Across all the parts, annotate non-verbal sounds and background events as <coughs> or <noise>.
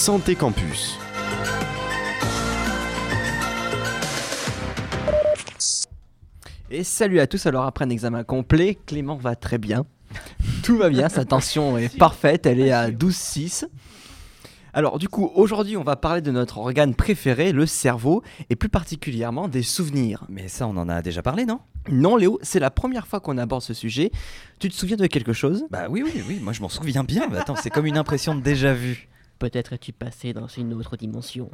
Santé Campus. Et salut à tous, alors après un examen complet, Clément va très bien. Tout va bien, sa tension est parfaite, elle est à 12,6. Alors du coup, aujourd'hui on va parler de notre organe préféré, le cerveau, et plus particulièrement des souvenirs. Mais ça, on en a déjà parlé, non? Non Léo, c'est la première fois qu'on aborde ce sujet. Tu te souviens de quelque chose? Bah oui, oui, oui, moi je m'en souviens bien. Mais attends, c'est comme une impression de déjà vu. Peut-être es-tu passé dans une autre dimension.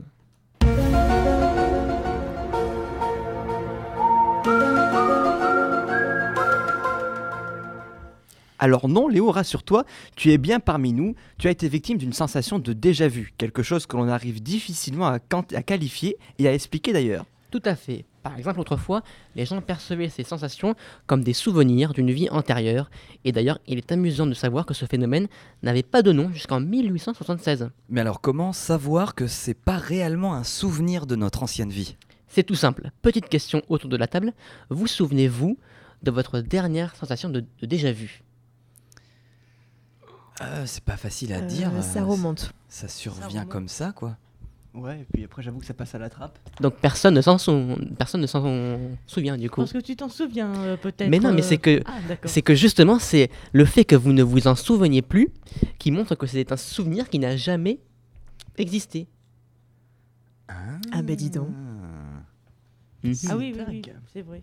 Alors non Léo, rassure-toi, tu es bien parmi nous, tu as été victime d'une sensation de déjà-vu, quelque chose que l'on arrive difficilement à, qualifier et à expliquer d'ailleurs. Tout à fait. Par exemple, autrefois, les gens percevaient ces sensations comme des souvenirs d'une vie antérieure. Et d'ailleurs, il est amusant de savoir que ce phénomène n'avait pas de nom jusqu'en 1876. Mais alors, comment savoir que c'est pas réellement un souvenir de notre ancienne vie? C'est tout simple. Petite question autour de la table. Vous souvenez-vous de votre dernière sensation de, de déjà-vu Euh, C'est pas facile à Euh, dire. ça euh, remonte. Ça survient remonte. comme ça, quoi. Ouais, et puis après j'avoue que ça passe à la trappe. Donc personne ne s'en sou- personne ne s'en souvient du coup. Parce que tu t'en souviens euh, peut-être. Mais non, mais euh, c'est que Ah. C'est que justement, c'est le fait que vous ne vous en souveniez plus qui montre que c'est un souvenir qui n'a jamais existé. Ah bah dis donc. Mhm. Ah oui, oui, c'est vrai.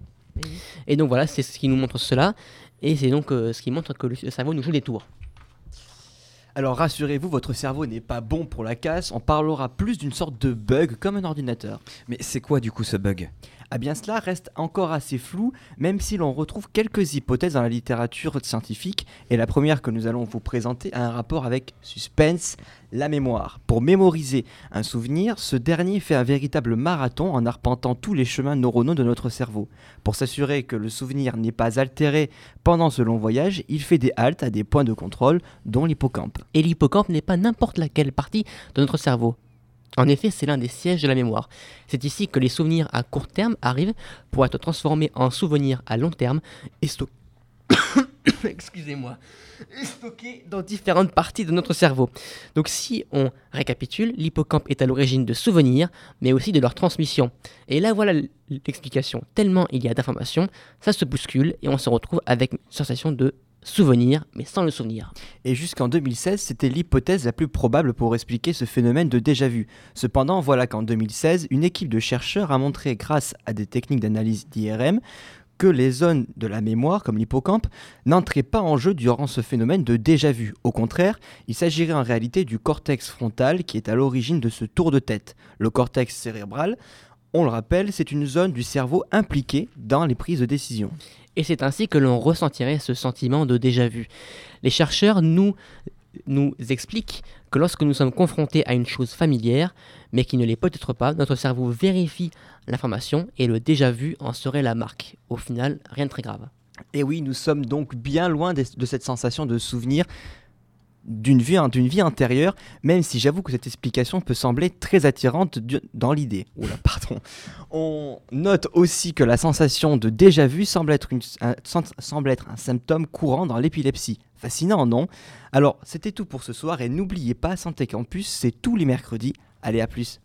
Et donc voilà, c'est ce qui nous montre cela. Et c'est donc euh, ce qui montre que le le cerveau nous joue des tours. Alors rassurez-vous, votre cerveau n'est pas bon pour la casse, on parlera plus d'une sorte de bug comme un ordinateur. Mais c'est quoi du coup ce bug? Ah bien cela reste encore assez flou, même si l'on retrouve quelques hypothèses dans la littérature scientifique, et la première que nous allons vous présenter a un rapport avec suspense, la mémoire. Pour mémoriser un souvenir, ce dernier fait un véritable marathon en arpentant tous les chemins neuronaux de notre cerveau. Pour s'assurer que le souvenir n'est pas altéré pendant ce long voyage, il fait des haltes à des points de contrôle, dont l'hippocampe. Et l'hippocampe n'est pas n'importe laquelle partie de notre cerveau. En effet, c'est l'un des sièges de la mémoire. C'est ici que les souvenirs à court terme arrivent pour être transformés en souvenirs à long terme <coughs> et stockés dans différentes parties de notre cerveau. Donc si on récapitule, l'hippocampe est à l'origine de souvenirs, mais aussi de leur transmission. Et là voilà l'explication. Tellement il y a d'informations, ça se bouscule et on se retrouve avec une sensation de souvenir, mais sans le souvenir. Et jusqu'en 2016, c'était l'hypothèse la plus probable pour expliquer ce phénomène de déjà-vu. Cependant, voilà qu'en 2016, une équipe de chercheurs a montré, grâce à des techniques d'analyse d'IRM, que les zones de la mémoire, comme l'hippocampe, n'entraient pas en jeu durant ce phénomène de déjà-vu. Au contraire, il s'agirait en réalité du cortex frontal qui est à l'origine de ce tour de tête. Le cortex cérébral, on le rappelle, c'est une zone du cerveau impliquée dans les prises de décision. Et c'est ainsi que l'on ressentirait ce sentiment de déjà-vu. Les chercheurs nous, nous expliquent que lorsque nous sommes confrontés à une chose familière, mais qui ne l'est peut-être pas, notre cerveau vérifie l'information et le déjà-vu en serait la marque. Au final, rien de très grave. Et oui, nous sommes donc bien loin de cette sensation de souvenir d'une vie, d'une vie antérieure, même si j'avoue que cette explication peut sembler très attirante dans l'idée. Oula, pardon. On note aussi que la sensation de déjà-vu semble, être un- sem- semble être un symptôme courant dans l'épilepsie. Fascinant, non? Alors, c'était tout pour ce soir et n'oubliez pas, Santé Campus, c'est tous les mercredis. Allez, à plus